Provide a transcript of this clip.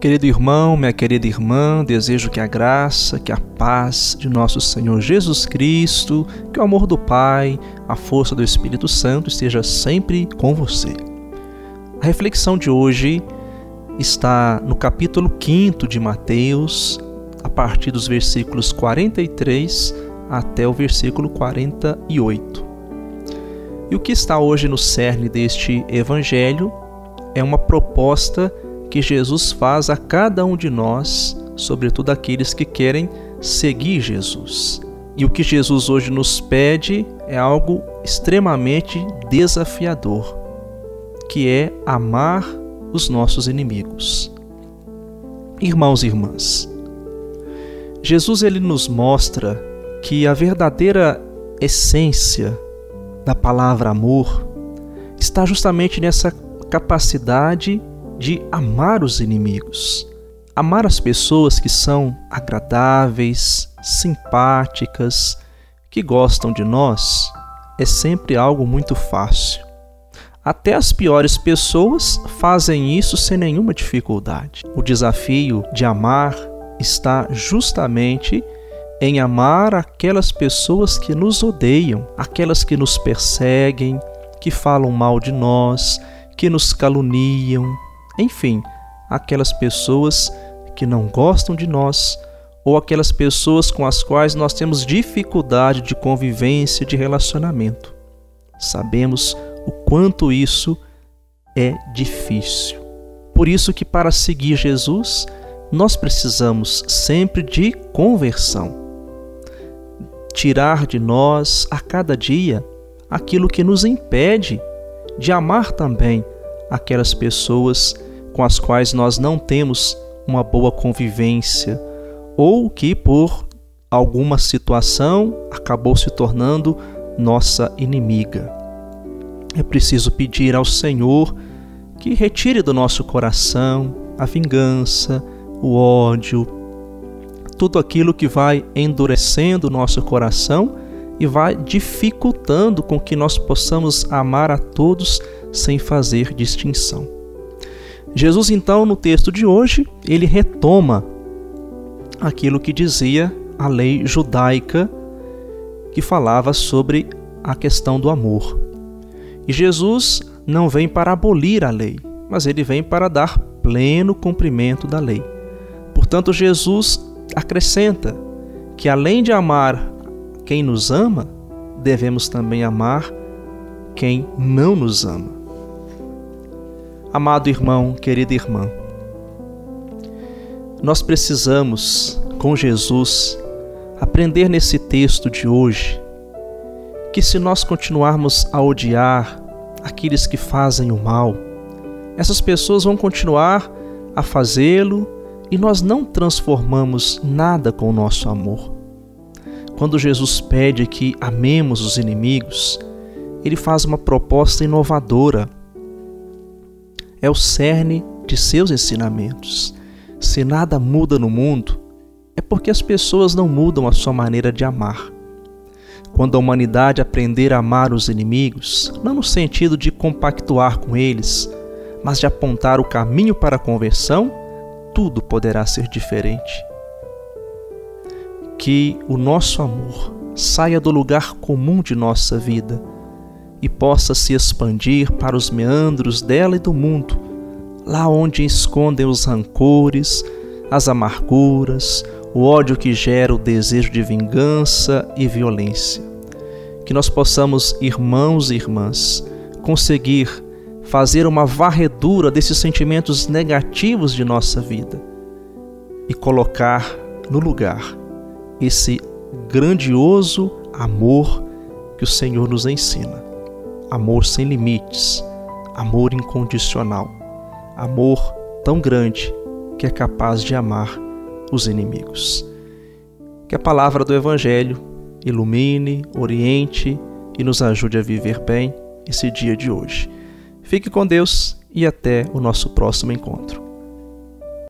Querido irmão, minha querida irmã, desejo que a graça, que a paz de nosso Senhor Jesus Cristo, que o amor do Pai, a força do Espírito Santo esteja sempre com você. A reflexão de hoje está no capítulo 5 de Mateus, a partir dos versículos 43 até o versículo 48. E o que está hoje no cerne deste evangelho é uma proposta que Jesus faz a cada um de nós, sobretudo aqueles que querem seguir Jesus. E o que Jesus hoje nos pede é algo extremamente desafiador, que é amar os nossos inimigos. Irmãos e irmãs, Jesus ele nos mostra que a verdadeira essência da palavra amor está justamente nessa capacidade de amar os inimigos. Amar as pessoas que são agradáveis, simpáticas, que gostam de nós, é sempre algo muito fácil. Até as piores pessoas fazem isso sem nenhuma dificuldade. O desafio de amar está justamente em amar aquelas pessoas que nos odeiam, aquelas que nos perseguem, que falam mal de nós, que nos caluniam, enfim, aquelas pessoas que não gostam de nós ou aquelas pessoas com as quais nós temos dificuldade de convivência, de relacionamento. Sabemos o quanto isso é difícil. Por isso que para seguir Jesus, nós precisamos sempre de conversão. Tirar de nós a cada dia aquilo que nos impede de amar também aquelas pessoas com as quais nós não temos uma boa convivência ou que por alguma situação acabou se tornando nossa inimiga. É preciso pedir ao Senhor que retire do nosso coração a vingança, o ódio, tudo aquilo que vai endurecendo o nosso coração e vai dificultando com que nós possamos amar a todos sem fazer distinção. Jesus, então, no texto de hoje, ele retoma aquilo que dizia a lei judaica que falava sobre a questão do amor. E Jesus não vem para abolir a lei, mas ele vem para dar pleno cumprimento da lei. Portanto, Jesus acrescenta que além de amar quem nos ama, devemos também amar quem não nos ama. Amado irmão, querida irmã, nós precisamos, com Jesus, aprender nesse texto de hoje que se nós continuarmos a odiar aqueles que fazem o mal, essas pessoas vão continuar a fazê-lo e nós não transformamos nada com o nosso amor. Quando Jesus pede que amemos os inimigos, ele faz uma proposta inovadora é o cerne de seus ensinamentos. Se nada muda no mundo, é porque as pessoas não mudam a sua maneira de amar. Quando a humanidade aprender a amar os inimigos, não no sentido de compactuar com eles, mas de apontar o caminho para a conversão, tudo poderá ser diferente. Que o nosso amor saia do lugar comum de nossa vida e possa se expandir para os meandros dela e do mundo, lá onde escondem os rancores, as amarguras, o ódio que gera o desejo de vingança e violência. Que nós possamos, irmãos e irmãs, conseguir fazer uma varredura desses sentimentos negativos de nossa vida e colocar no lugar esse grandioso amor que o Senhor nos ensina amor sem limites, amor incondicional, amor tão grande que é capaz de amar os inimigos. Que a palavra do Evangelho ilumine, oriente e nos ajude a viver bem esse dia de hoje. Fique com Deus e até o nosso próximo encontro.